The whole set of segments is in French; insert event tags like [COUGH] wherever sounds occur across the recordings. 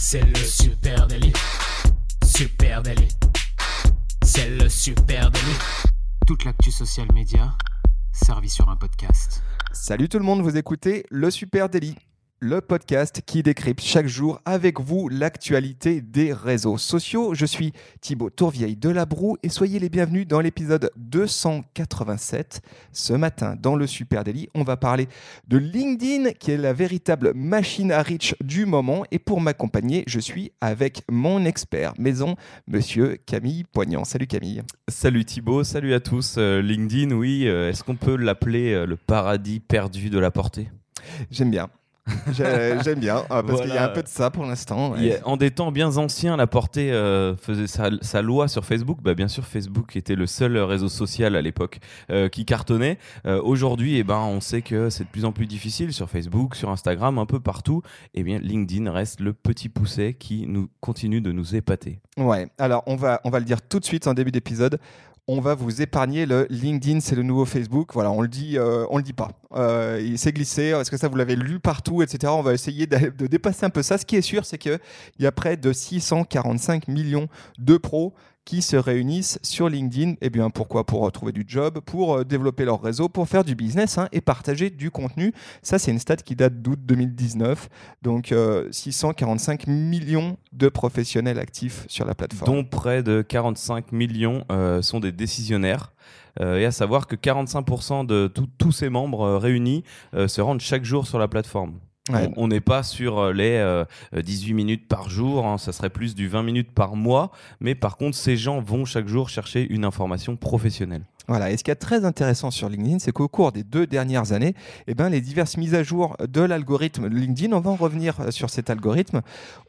C'est le super délit. Super délit. C'est le super délit. Toute l'actu social média servie sur un podcast. Salut tout le monde, vous écoutez le Super Daily, le podcast qui décrypte chaque jour avec vous l'actualité des réseaux sociaux. Je suis Thibaut Tourvieille de La Broue et soyez les bienvenus dans l'épisode 287. Ce matin, dans le Super Daily, on va parler de LinkedIn qui est la véritable machine à reach du moment. Et pour m'accompagner, je suis avec mon expert maison, monsieur Camille Poignant. Salut Camille. Salut Thibaut, salut à tous. Euh, LinkedIn, oui, euh, est-ce qu'on peut l'appeler euh, le paradis perdu de la portée? J'aime bien. J'ai- J'aime bien, ah, parce qu'il y a un peu de ça pour l'instant. En des temps bien anciens, la portée euh, faisait sa, sa loi sur Facebook. Bah, bien sûr, Facebook était le seul réseau social à l'époque euh, qui cartonnait. Euh, Aujourd'hui, eh ben, on sait que c'est de plus en plus difficile sur Facebook, sur Instagram, un peu partout. Eh bien, LinkedIn reste le petit pousset qui nous continue de nous épater. Ouais, alors on va, on va le dire tout de suite en début d'épisode. On va vous épargner le LinkedIn, c'est le nouveau Facebook. Voilà, on le dit, euh, on le dit pas. Euh, il s'est glissé. Est-ce que ça vous l'avez lu partout, etc. On va essayer de, dépasser un peu ça. Ce qui est sûr, c'est que il y a près de 645 millions de pros qui se réunissent sur LinkedIn. Eh bien, pourquoi? Pour euh, trouver du job, pour euh, développer leur réseau, pour faire du business hein, et partager du contenu. Ça, c'est une stat qui date d'août 2019. Donc, euh, 645 millions de professionnels actifs sur la plateforme. dont près de 45 millions euh, sont des décisionnaires. Euh, et à savoir que 45% de tous- ces membres euh, réunis euh, se rendent chaque jour sur la plateforme. On n'est pas sur euh, les euh, 18 minutes par jour, hein, ça serait plus du 20 minutes par mois, mais par contre ces gens vont chaque jour chercher une information professionnelle. Voilà. Et ce qui est très intéressant sur LinkedIn, c'est qu'au cours des deux dernières années, eh ben, les diverses mises à jour de l'algorithme LinkedIn, on va en revenir euh, sur cet algorithme,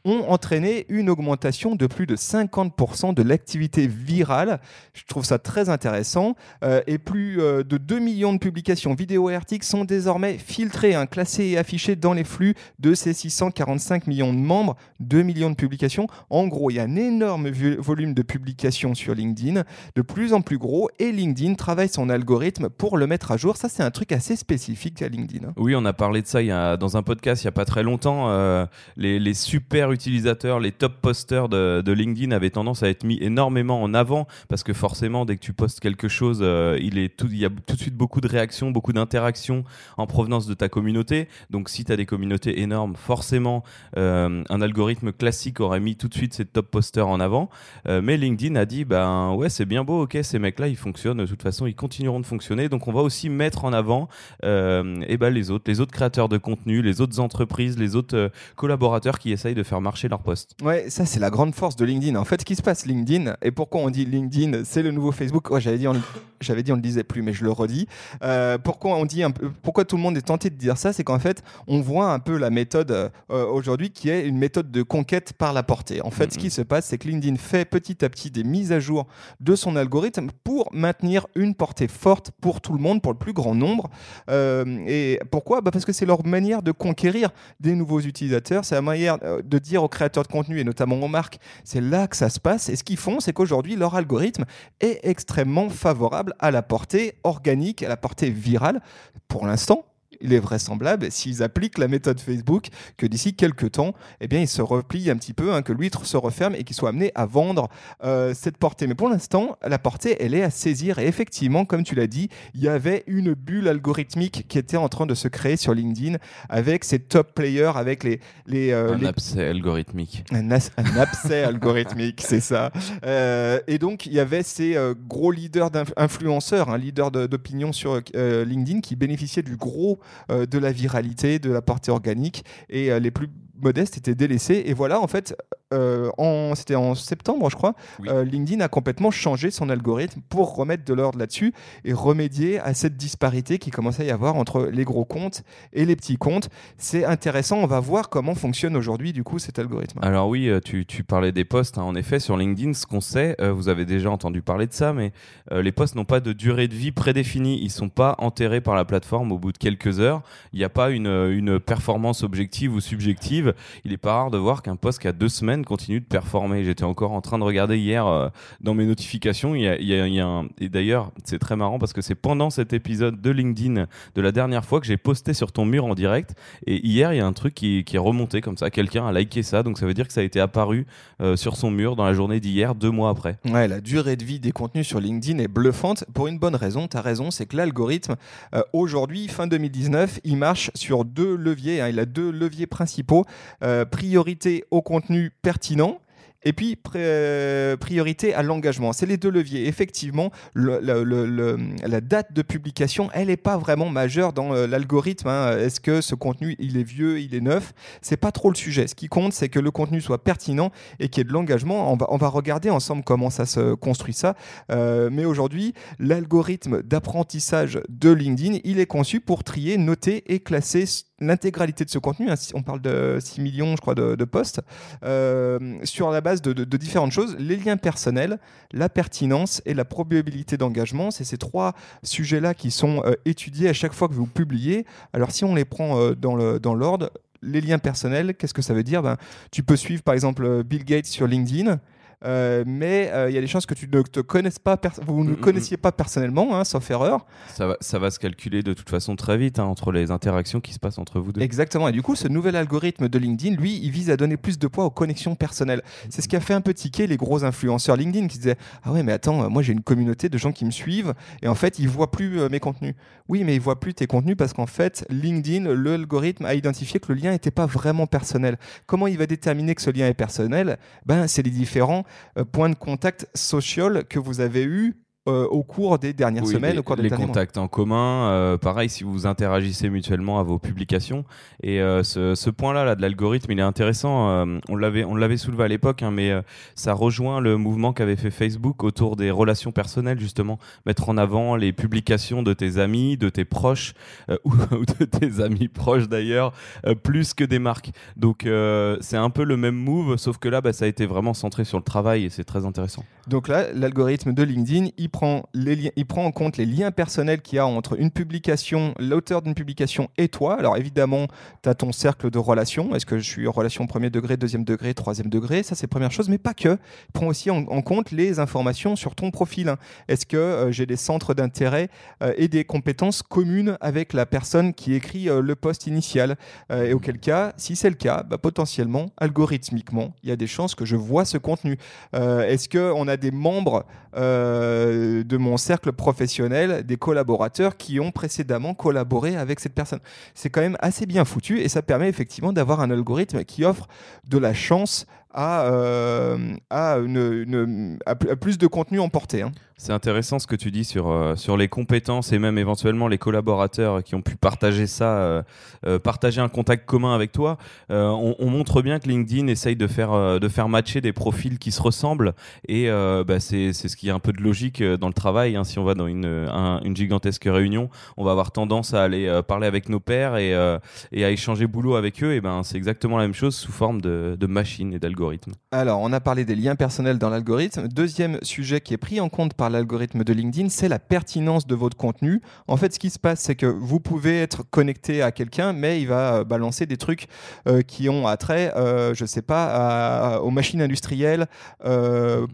ont entraîné une augmentation de plus de 50% de l'activité virale. Je trouve ça très intéressant. Euh, et plus euh, de 2 millions de publications vidéo et articles sont désormais filtrés, hein, classés et affichés dans les flux de ces 645 millions de membres. 2 millions de publications. En gros, il y a un énorme volume de publications sur LinkedIn de plus en plus gros et LinkedIn travaille son algorithme pour le mettre à jour. Ça, c'est un truc assez spécifique à LinkedIn. hein. Oui, on a parlé de ça il y a, dans un podcast il n'y a pas très longtemps. euh, les, super utilisateurs, les top posters de, LinkedIn avaient tendance à être mis énormément en avant parce que forcément, dès que tu postes quelque chose, euh, il, y a tout de suite beaucoup de réactions, beaucoup d'interactions en provenance de ta communauté. Donc, si tu as des communautés énormes, forcément, euh, un algorithme classique aurait mis tout de suite ces top posters en avant. Mais LinkedIn a dit ben ouais, c'est bien beau, ok, ces mecs-là, ils fonctionnent. Toute façon, ils continueront de fonctionner. Donc, on va aussi mettre en avant euh, et ben les autres, les autres créateurs de contenu, les autres entreprises, les autres euh, collaborateurs qui essayent de faire marcher leur poste. Ouais, ça, c'est la grande force de LinkedIn. En fait, ce qui se passe LinkedIn, et pourquoi on dit LinkedIn, c'est le nouveau Facebook. Ouais, j'avais dit, le- j'avais dit, on le disait plus, mais je le redis. Euh, pourquoi on dit un peu, pourquoi tout le monde est tenté de dire ça, c'est qu'en fait, on voit un peu la méthode euh, aujourd'hui qui est une méthode de conquête par la portée. En fait, ce qui se passe, c'est que LinkedIn fait petit à petit des mises à jour de son algorithme pour maintenir une portée forte pour tout le monde, pour le plus grand nombre. Euh, et pourquoi? Bah Parce que c'est leur manière de conquérir des nouveaux utilisateurs, c'est la manière de dire aux créateurs de contenu et notamment aux marques, c'est là que ça se passe. Et ce qu'ils font, c'est qu'aujourd'hui, leur algorithme est extrêmement favorable à la portée organique, à la portée virale. Pour l'instant, il est vraisemblable, s'ils appliquent la méthode Facebook, que d'ici quelques temps, eh bien, ils se replient un petit peu, hein, que l'huître se referme et qu'ils soient amenés à vendre euh, cette portée. Mais pour l'instant, la portée, elle est à saisir. Et effectivement, comme tu l'as dit, il y avait une bulle algorithmique qui était en train de se créer sur LinkedIn avec ces top players, avec les, les, euh, Un les abcès algorithmique. un, as- un abcès algorithmique, c'est ça. Euh, et donc, il y avait ces gros leaders d'inf- influenceurs, un leader de- d'opinion sur LinkedIn qui bénéficiaient du gros de la viralité, de la portée organique, et euh, les plus modestes étaient délaissés. Et voilà, en fait, euh, c'était en septembre, je crois, Oui. euh, LinkedIn a complètement changé son algorithme pour remettre de l'ordre là-dessus et remédier à cette disparité qui commençait à y avoir entre les gros comptes et les petits comptes. C'est intéressant, on va voir comment fonctionne aujourd'hui, du coup, cet algorithme. Alors oui, euh, tu, tu parlais des posts. hein. En effet, sur LinkedIn, ce qu'on sait, euh, vous avez déjà entendu parler de ça, mais les posts n'ont pas de durée de vie prédéfinie. Ils sont pas enterrés par la plateforme au bout de quelques heures. Il n'y a pas une, une performance objective ou subjective. Il est pas rare de voir qu'un post qui a deux semaines continue de performer. J'étais encore en train de regarder hier euh, dans mes notifications. Il y a. Et d'ailleurs, c'est très marrant parce que c'est pendant cet épisode de LinkedIn de la dernière fois que j'ai posté sur ton mur en direct. Et hier, il y a un truc qui, qui est remonté comme ça. Quelqu'un a liké ça. Donc ça veut dire que ça a été apparu euh, sur son mur dans la journée d'hier, deux mois après. Ouais, la durée de vie des contenus sur LinkedIn est bluffante pour une bonne raison. Tu as raison, c'est que l'algorithme, euh, aujourd'hui, fin 2019, il marche sur deux leviers. hein. il a deux leviers principaux. Euh, priorité au contenu pertinent. Et puis, euh, priorité à l'engagement. C'est les deux leviers. Effectivement, la date de publication, elle n'est pas vraiment majeure dans euh, l'algorithme. hein. Est-ce que ce contenu, il est vieux, il est neuf? C'est pas trop le sujet. Ce qui compte, c'est que le contenu soit pertinent et qu'il y ait de l'engagement. On va, on va regarder ensemble comment ça se construit ça. Mais aujourd'hui, l'algorithme d'apprentissage de LinkedIn, il est conçu pour trier, noter et classer l'intégralité de ce contenu. hein. On parle de 6 millions, je crois, de, posts, euh, sur la base de, différentes choses. Les liens personnels, la pertinence et la probabilité d'engagement. C'est ces trois sujets-là qui sont euh, étudiés à chaque fois que vous publiez. Alors si on les prend euh, dans l'ordre, les liens personnels, qu'est-ce que ça veut dire? Ben, Tu peux suivre par exemple Bill Gates sur LinkedIn. Euh, mais euh, il y a des chances que tu ne te connaisses pas, vous ne Mm, mm, connaissiez pas personnellement, hein, sauf erreur. Ça va, ça va se calculer de toute façon très vite hein, entre les interactions qui se passent entre vous deux. Exactement. Et du coup, ce nouvel algorithme de LinkedIn, lui, il vise à donner plus de poids aux connexions personnelles. C'est ce qui a fait un peu tiquer les gros influenceurs LinkedIn qui disaient Ah ouais, mais attends, moi j'ai une communauté de gens qui me suivent et en fait, ils voient plus euh, mes contenus. Oui, mais ils voient plus tes contenus parce qu'en fait, LinkedIn, l'algorithme a identifié que le lien n'était pas vraiment personnel. Comment il va déterminer que ce lien est personnel? Ben, c'est les différents euh, points de contact social que vous avez eus euh, au cours des dernières Oui, semaines, les, au cours des les mois. contacts en commun, euh, pareil, si vous interagissez mutuellement à vos publications. Et euh, ce, ce point-là là, de l'algorithme, il est intéressant. on l'avait, on l'avait soulevé à l'époque, hein, mais ça rejoint le mouvement qu'avait fait Facebook autour des relations personnelles, justement, mettre en avant les publications de tes amis, de tes proches [LAUGHS] ou, de tes amis proches d'ailleurs, plus que des marques. Donc c'est un peu le même move, sauf que là, bah, ça a été vraiment centré sur le travail et c'est très intéressant. Donc là, l'algorithme de LinkedIn, il prend, les il prend en compte les liens personnels qu'il y a entre une publication, l'auteur d'une publication et toi. Alors évidemment, tu as ton cercle de relations. Est-ce que je suis en relation premier degré, deuxième degré, troisième degré? Ça, c'est première chose, mais pas que. Il prend aussi en, compte les informations sur ton profil. hein. Est-ce que euh, j'ai des centres d'intérêt euh, et des compétences communes avec la personne qui écrit euh, le post initial? Et auquel cas, si c'est le cas, bah, potentiellement, algorithmiquement, il y a des chances que je vois ce contenu. Est-ce qu'on a des membres de mon cercle professionnel, des collaborateurs qui ont précédemment collaboré avec cette personne. C'est quand même assez bien foutu et ça permet effectivement d'avoir un algorithme qui offre de la chance à, euh, à, une- à pl- à plus de contenu emporté. hein. C'est intéressant ce que tu dis sur, euh, sur les compétences et même éventuellement les collaborateurs qui ont pu partager ça, euh, partager un contact commun avec toi. On, on montre bien que LinkedIn essaye de faire, de faire matcher des profils qui se ressemblent et bah, c'est ce qui est un peu de logique dans le travail. hein. Si on va dans une, un- une gigantesque réunion, on va avoir tendance à aller parler avec nos pairs et, et à échanger boulot avec eux. Ben c'est exactement la même chose sous forme de, de machines et Alors, on a parlé des liens personnels dans l'algorithme. Deuxième sujet qui est pris en compte par l'algorithme de LinkedIn, c'est la pertinence de votre contenu. En fait, ce qui se passe, c'est que vous pouvez être connecté à quelqu'un, mais il va euh, balancer des trucs euh, qui ont attrait, euh, je sais pas, aux machines industrielles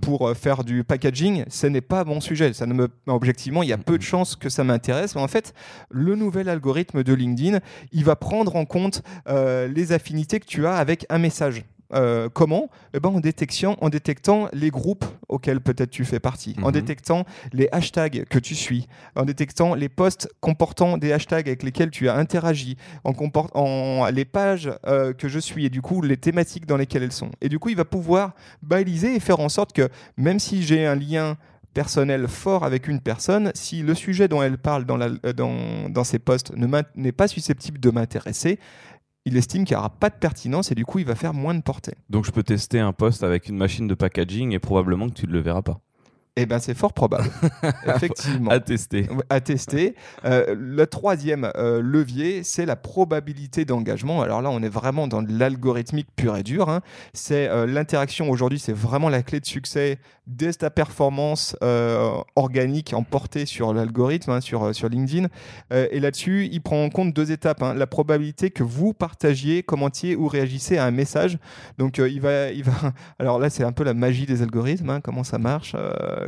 pour faire du packaging. Ce n'est pas mon sujet. Ne objectivement, il y a peu de chances que ça m'intéresse. En fait, le nouvel algorithme de LinkedIn, il va prendre en compte les affinités que tu as avec un message. Euh, comment Eh ben, en, détection, en détectant les groupes auxquels peut-être tu fais partie, en Mhm. détectant les hashtags que tu suis, en détectant les posts comportant des hashtags avec lesquels tu as interagi, en, en les pages euh, que je suis et du coup les thématiques dans lesquelles elles sont. Et du coup, il va pouvoir baliser et faire en sorte que même si j'ai un lien personnel fort avec une personne, si le sujet dont elle parle dans, la- euh, dans, dans ses posts n'est pas susceptible de m'intéresser, il estime qu'il n'y aura pas de pertinence et du coup il va faire moins de portée. Donc je peux tester un post avec une machine de packaging et probablement que tu ne le verras pas. Eh ben, c'est fort probable. [LAUGHS] Effectivement. À tester. À tester. Euh, le troisième euh, levier, c'est la probabilité d'engagement. Alors là, on est vraiment dans l'algorithmique pur et dur. hein. C'est euh, l'interaction aujourd'hui, c'est vraiment la clé de succès de ta performance organique emportée sur l'algorithme, hein, sur, sur LinkedIn. Et là-dessus, il prend en compte deux étapes. hein. La probabilité que vous partagiez, commentiez ou réagissez à un message. Donc, il va, il va. [LAUGHS] Alors là, c'est un peu la magie des algorithmes. comment ça marche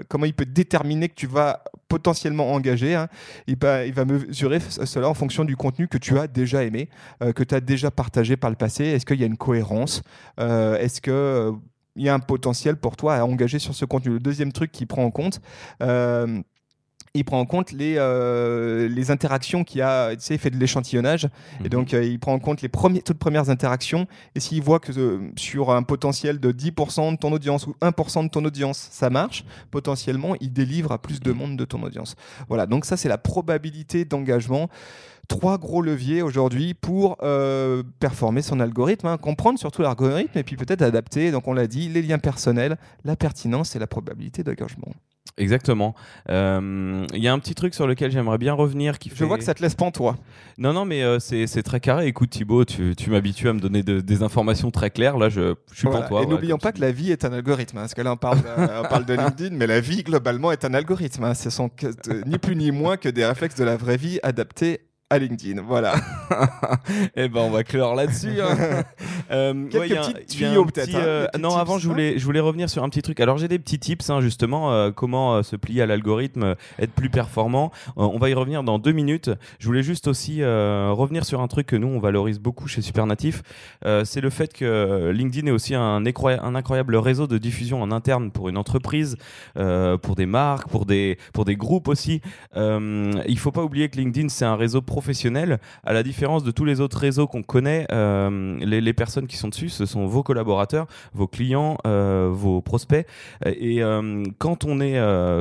Comment il peut déterminer que tu vas potentiellement engager hein. il, va, mesurer cela en fonction du contenu que tu as déjà aimé, euh, que tu as déjà partagé par le passé. Est-ce qu'il y a une cohérence Euh, Est-ce que euh, il y a un potentiel pour toi à engager sur ce contenu? Le deuxième truc qu'il prend en compte. euh, il prend en compte les, euh, les interactions qu'il a, tu sais, il fait de l'échantillonnage, et Mhm. donc euh, il prend en compte les premiers, toutes premières interactions, et s'il voit que euh, sur un potentiel de 10% de ton audience ou 1% de ton audience, ça marche, potentiellement, il délivre à plus de monde de ton audience. Voilà, donc ça c'est la probabilité d'engagement. Trois gros leviers aujourd'hui pour euh, performer son algorithme, hein. comprendre surtout l'algorithme et puis peut-être adapter, donc on l'a dit, les liens personnels, la pertinence et la probabilité d'engagement. Exactement. Euh, Il y a un petit truc sur lequel j'aimerais bien revenir. Qui Je fait- vois que ça te laisse pantois. Non, non, mais euh, c'est c'est très carré. Écoute, Thibaut, tu, tu m'habitues à me donner de- des informations très claires. Là, je, je suis Voilà. pantois. Et voilà, n'oublions pas que la vie est un algorithme. hein, parce que là, on parle, de, on parle de [LAUGHS] LinkedIn, mais la vie, globalement, est un algorithme. hein. Ce sont que- ni plus ni moins que des réflexes de la vraie vie adaptés à LinkedIn. Voilà. [LAUGHS] Eh ben, on va clore là-dessus. hein. [LAUGHS] Euh, Quelques a un- petits tuyaux, peut-être, hein, euh, non, tips, avant, je hein. voulais, je voulais revenir sur un petit truc. Alors, j'ai des petits tips, hein, justement, euh, comment euh, se plier à l'algorithme, euh, être plus performant. Euh, on va y revenir dans deux minutes. Je voulais juste aussi euh, revenir sur un truc que nous, on valorise beaucoup chez Supernatif. Euh, c'est le fait que LinkedIn est aussi un, incroya- un incroyable réseau de diffusion en interne pour une entreprise, euh, pour des marques, pour des, pour des groupes aussi. Euh, il faut pas oublier que LinkedIn, c'est un réseau professionnel. À la différence de tous les autres réseaux qu'on connaît, euh, les, personnes qui sont dessus, ce sont vos collaborateurs, vos clients, euh, vos prospects. Et euh, quand on est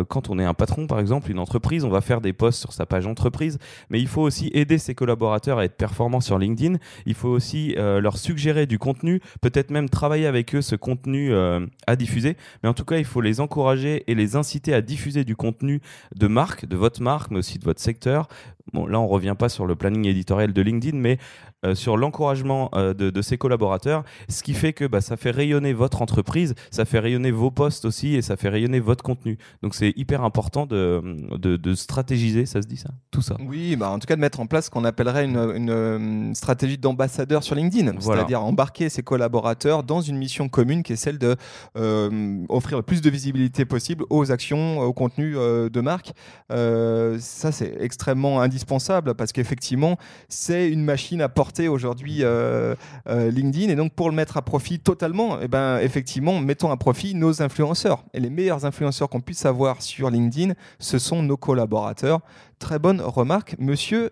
quand on est un patron, par exemple, une entreprise, on va faire des posts sur sa page entreprise, mais il faut aussi aider ses collaborateurs à être performants sur LinkedIn. Il faut aussi leur suggérer du contenu, peut-être même travailler avec eux ce contenu à diffuser. Mais en tout cas, il faut les encourager et les inciter à diffuser du contenu de marque, de votre marque, mais aussi de votre secteur. Bon, là, on revient pas sur le planning éditorial de LinkedIn, mais euh, sur l'encouragement euh, de, de ses collaborateurs, ce qui fait que bah, ça fait rayonner votre entreprise, ça fait rayonner vos posts aussi et ça fait rayonner votre contenu. Donc c'est hyper important de, de, de stratégiser, ça se dit ça Tout ça. Oui, bah, en tout cas de mettre en place ce qu'on appellerait une, une, euh, stratégie d'ambassadeur sur LinkedIn, Voilà. c'est-à-dire embarquer ses collaborateurs dans une mission commune qui est celle de euh, offrir le plus de visibilité possible aux actions, aux contenus euh, de marque. Ça, c'est extrêmement indispensable parce qu'effectivement, c'est une machine à porter aujourd'hui euh, euh, LinkedIn et donc pour le mettre à profit totalement, eh ben, effectivement, mettons à profit nos influenceurs. Et les meilleurs influenceurs qu'on puisse avoir sur LinkedIn, ce sont nos collaborateurs. Très bonne remarque, monsieur.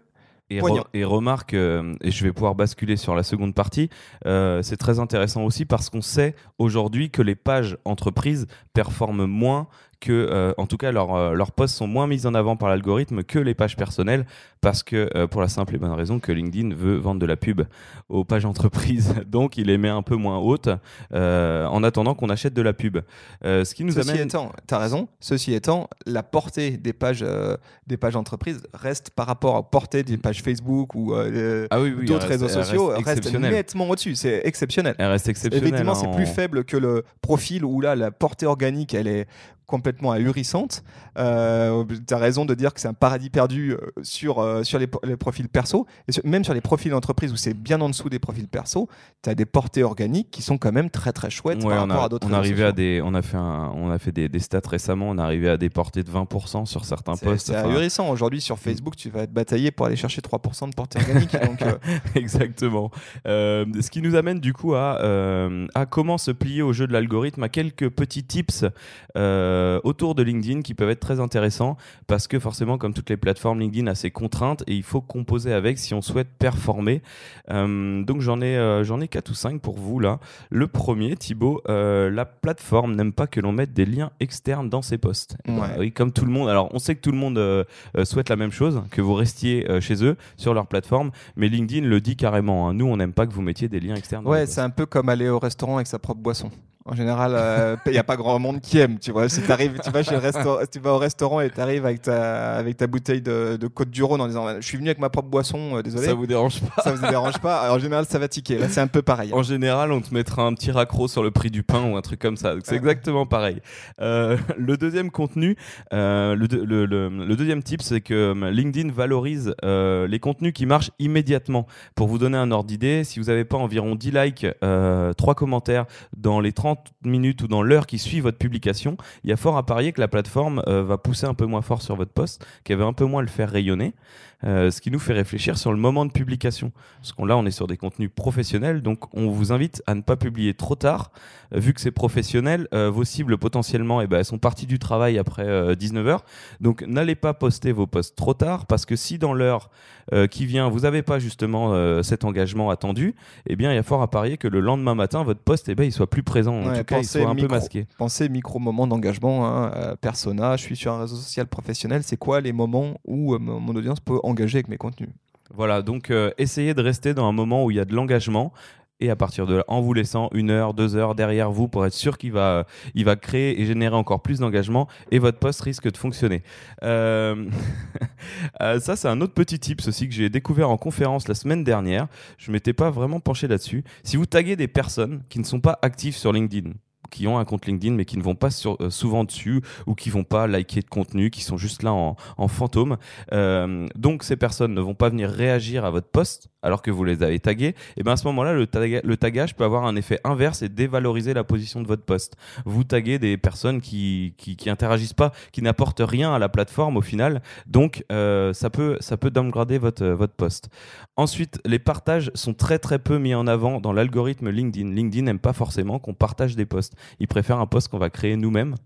Et, Poignant. re- et remarque, euh, et je vais pouvoir basculer sur la seconde partie, euh, c'est très intéressant aussi parce qu'on sait aujourd'hui que les pages entreprises performent moins que, euh, en tout cas, leurs euh, leurs posts sont moins mis en avant par l'algorithme que les pages personnelles parce que, euh, pour la simple et bonne raison que LinkedIn veut vendre de la pub aux pages entreprises. [LAUGHS] Donc, il les met un peu moins hautes en attendant qu'on achète de la pub. Ce qui nous Ceci amène. étant, tu as raison, ceci étant, la portée des pages, des pages entreprises reste par rapport à la portée des pages Facebook ou euh, Ah oui, oui, d'autres réseaux sociaux, reste reste nettement au-dessus. C'est exceptionnel. Elle reste exceptionnelle. Effectivement, hein, c'est en- plus faible que le profil où là, la portée organique, elle est complètement ahurissante. Euh, tu as raison de dire que c'est un paradis perdu euh, sur, euh, sur les, les profils perso, et sur- même sur les profils d'entreprise où c'est bien en dessous des profils perso, tu as des portées organiques qui sont quand même très très chouettes Ouais, par on rapport a, à d'autres on arrivait à des, on a fait un, on a fait des, des stats récemment. On est arrivé à des portées de 20% sur certains posts. c'est enfin, ahurissant. Aujourd'hui, sur Facebook, tu vas être bataillé pour aller chercher 3% de portée organique. donc, euh, [LAUGHS] Exactement. Ce qui nous amène du coup à, à comment se plier au jeu de l'algorithme, à quelques petits tips euh, autour de LinkedIn qui peuvent être très intéressants parce que forcément, comme toutes les plateformes, LinkedIn a ses contraintes et il faut composer avec si on souhaite performer. Euh, donc j'en ai, euh, j'en ai quatre ou cinq pour vous là. Le premier, Thibaut, euh, la plateforme n'aime pas que l'on mette des liens externes dans ses posts. Eh ben, Ouais. oui, comme tout le monde. Alors on sait que tout le monde euh, euh, souhaite la même chose, que vous restiez euh, chez eux sur leur plateforme, mais LinkedIn le dit carrément. hein. Nous, on n'aime pas que vous mettiez des liens externes. ouais, c'est un peu comme aller au restaurant avec sa propre boisson. En général, il n'y a pas grand monde qui aime. Tu vois, si arrives, tu vas chez le restaurant, tu vas au restaurant et tu arrives avec ta, avec ta bouteille de, de Côte du Rhône en disant, je suis venu avec ma propre boisson, désolé. Ça vous dérange pas Ça vous dérange pas En général, ça va tiquer. Là, c'est un peu pareil. En général, on te mettra un petit raccro sur le prix du pain ou un truc comme ça. C'est exactement pareil. [LAUGHS] le deuxième contenu, le, le, le, deuxième type, c'est que LinkedIn valorise les contenus qui marchent immédiatement. Pour vous donner un ordre d'idée, si vous n'avez pas environ 10 likes, euh, 3 commentaires dans les 30 minutes ou dans l'heure qui suit votre publication, il y a fort à parier que la plateforme euh, va pousser un peu moins fort sur votre post, qu'elle va un peu moins le faire rayonner. Euh, ce qui nous fait réfléchir sur le moment de publication. Parce qu'on là, on est sur des contenus professionnels, donc on vous invite à ne pas publier trop tard, euh, vu que c'est professionnel. vos cibles potentiellement, eh ben, elles sont parties du travail après 19h, donc n'allez pas poster vos posts trop tard, parce que si dans l'heure qui vient, vous n'avez pas justement cet engagement attendu, eh bien, il y a fort à parier que le lendemain matin, votre post, eh ben, il soit plus présent, en tout cas, un peu masqué. Pensez micro moment d'engagement, hein, persona. Je suis sur un réseau social professionnel. C'est quoi les moments où mon audience peut engager avec mes contenus? Voilà, donc euh, essayez de rester dans un moment où il y a de l'engagement et à partir de là, en vous laissant une heure, deux heures derrière vous pour être sûr qu'il va, il va créer et générer encore plus d'engagement et votre poste risque de fonctionner. Euh, [LAUGHS] euh, ça, c'est un autre petit tip aussi que j'ai découvert en conférence la semaine dernière. Je m'étais pas vraiment penché là-dessus. Si vous taguez des personnes qui ne sont pas actives sur LinkedIn, qui ont un compte LinkedIn mais qui ne vont pas euh, souvent dessus ou qui vont pas liker de contenu, qui sont juste là en, fantôme. Euh, donc ces personnes ne vont pas venir réagir à votre post alors que vous les avez tagués. Et bien à ce moment-là, le, le, tagage peut avoir un effet inverse et dévaloriser la position de votre post. Vous taguez des personnes qui, qui, qui interagissent pas, qui n'apportent rien à la plateforme au final. Donc euh, ça peut ça peut downgrader votre votre post. Ensuite, les partages sont très très peu mis en avant dans l'algorithme LinkedIn. LinkedIn n'aime pas forcément qu'on partage des posts. Ils préfèrent un post qu'on va créer nous-mêmes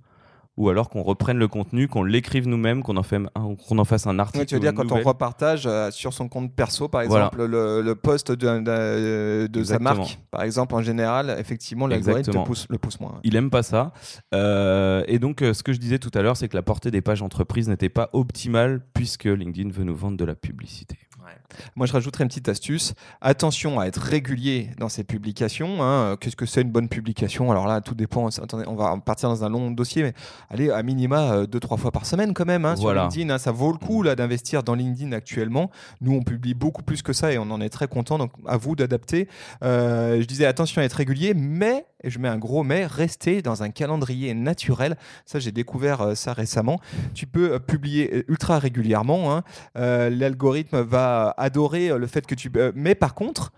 ou alors qu'on reprenne le contenu, qu'on l'écrive nous-mêmes, qu'on en, fait qu'on en fasse un article. tu veux dire quand on repartage euh, sur son compte perso, par exemple, le, post de, de, sa marque, par exemple, en général, effectivement, l'algorithme pousse, le pousse moins. Il aime pas ça. Euh, et donc, euh, ce que je disais tout à l'heure, c'est que la portée des pages entreprises n'était pas optimale puisque LinkedIn veut nous vendre de la publicité. Moi, je rajouterais une petite astuce. Attention à être régulier dans ses publications. Hein. Qu'est-ce que c'est une bonne publication? Alors là, tout dépend. Attendez, on va partir dans un long dossier, mais allez, à minima euh, deux, trois fois par semaine quand même hein, sur LinkedIn. Hein. Ça vaut le coup là d'investir dans LinkedIn actuellement. Nous, on publie beaucoup plus que ça et on en est très content. Donc, à vous d'adapter. Euh, je disais attention à être régulier, mais et je mets un gros mais, rester dans un calendrier naturel. Ça, j'ai découvert euh, ça récemment. Tu peux publier ultra régulièrement. L'algorithme va adorer le fait que tu... mais par contre,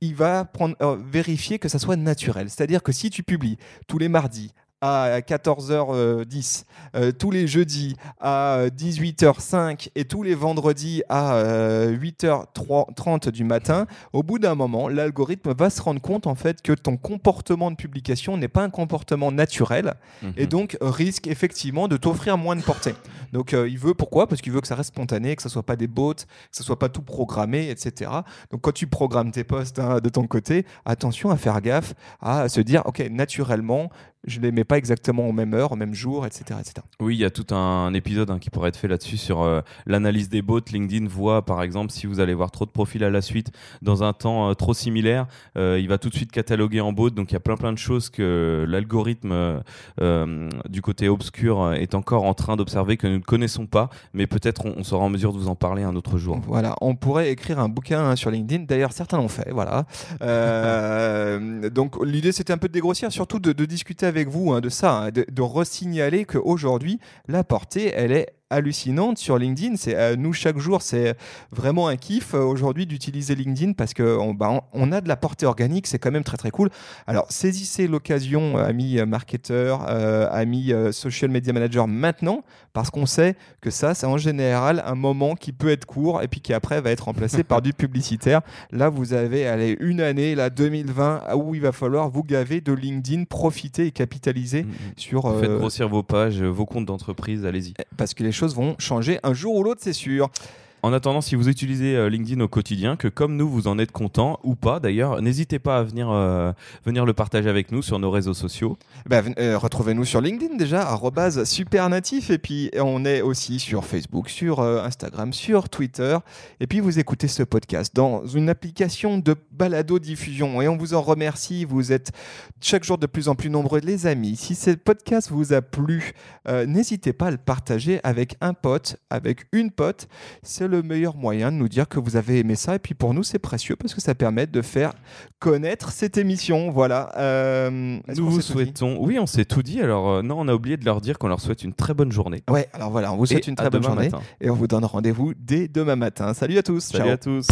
il va prendre, vérifier que ça soit naturel. C'est-à-dire que si tu publies tous les mardis à 14h10, euh, tous les jeudis à 18h05 et tous les vendredis à 8h30 du matin, au bout d'un moment, l'algorithme va se rendre compte en fait que ton comportement de publication n'est pas un comportement naturel mhm. et donc risque effectivement de t'offrir moins de portée. Donc euh, il veut pourquoi? Parce qu'il veut que ça reste spontané, que ça soit pas des bots, que ça soit pas tout programmé, etc. Donc quand tu programmes tes posts hein, de ton côté, attention à faire gaffe à se dire ok naturellement je les mets pas exactement aux mêmes heures, au même jour, etc. etc. Oui, il y a tout un épisode hein, qui pourrait être fait là-dessus sur euh, l'analyse des bots. LinkedIn voit, par exemple, si vous allez voir trop de profils à la suite dans un temps euh, trop similaire, euh, il va tout de suite cataloguer en bot. Donc il y a plein plein de choses que l'algorithme du côté obscur est encore en train d'observer que nous ne connaissons pas, mais peut-être on, sera en mesure de vous en parler un autre jour. Voilà, on pourrait écrire un bouquin hein, sur LinkedIn. D'ailleurs, certains l'ont fait. Voilà. [LAUGHS] donc l'idée c'était un peu de dégrossir, surtout de, de discuter avec vous hein, de ça, hein, de, de resignaler qu'aujourd'hui, la portée, elle est hallucinante sur LinkedIn. C'est euh, nous chaque jour, c'est vraiment un kiff euh, aujourd'hui d'utiliser LinkedIn parce que on, bah, on, a de la portée organique, c'est quand même très très cool. Alors saisissez l'occasion, euh, amis marketeurs, amis social media managers maintenant, parce qu'on sait que ça, c'est en général un moment qui peut être court et puis qui après va être remplacé par [LAUGHS] du publicitaire. Là, vous avez allez, une année, là 2020, où il va falloir vous gaver de LinkedIn, profiter et capitaliser mm, mm. sur. Faites grossir vos pages, vos comptes d'entreprise, allez-y. Parce que les vont changer un jour ou l'autre, c'est sûr. En attendant, si vous utilisez euh, LinkedIn au quotidien, que comme nous, vous en êtes content ou pas, d'ailleurs, n'hésitez pas à venir, euh, venir le partager avec nous sur nos réseaux sociaux. Bah, euh, Retrouvez-nous sur LinkedIn déjà, supernatif. Et puis on est aussi sur Facebook, sur Instagram, sur Twitter. Et puis vous écoutez ce podcast dans une application de balado-diffusion. Et on vous en remercie. Vous êtes chaque jour de plus en plus nombreux, les amis. Si ce podcast vous a plu, n'hésitez pas à le partager avec un pote, avec une pote. Le meilleur moyen de nous dire que vous avez aimé ça. Et puis pour nous, c'est précieux parce que ça permet de faire connaître cette émission. Voilà. Euh, Nous vous souhaitons. Oui, on s'est tout dit. Alors, euh, non, on a oublié de leur dire qu'on leur souhaite une très bonne journée. Ouais, alors voilà, on vous souhaite Et une très bonne journée matin. et on vous donne rendez-vous dès demain matin. Salut à tous. Salut ciao. à tous.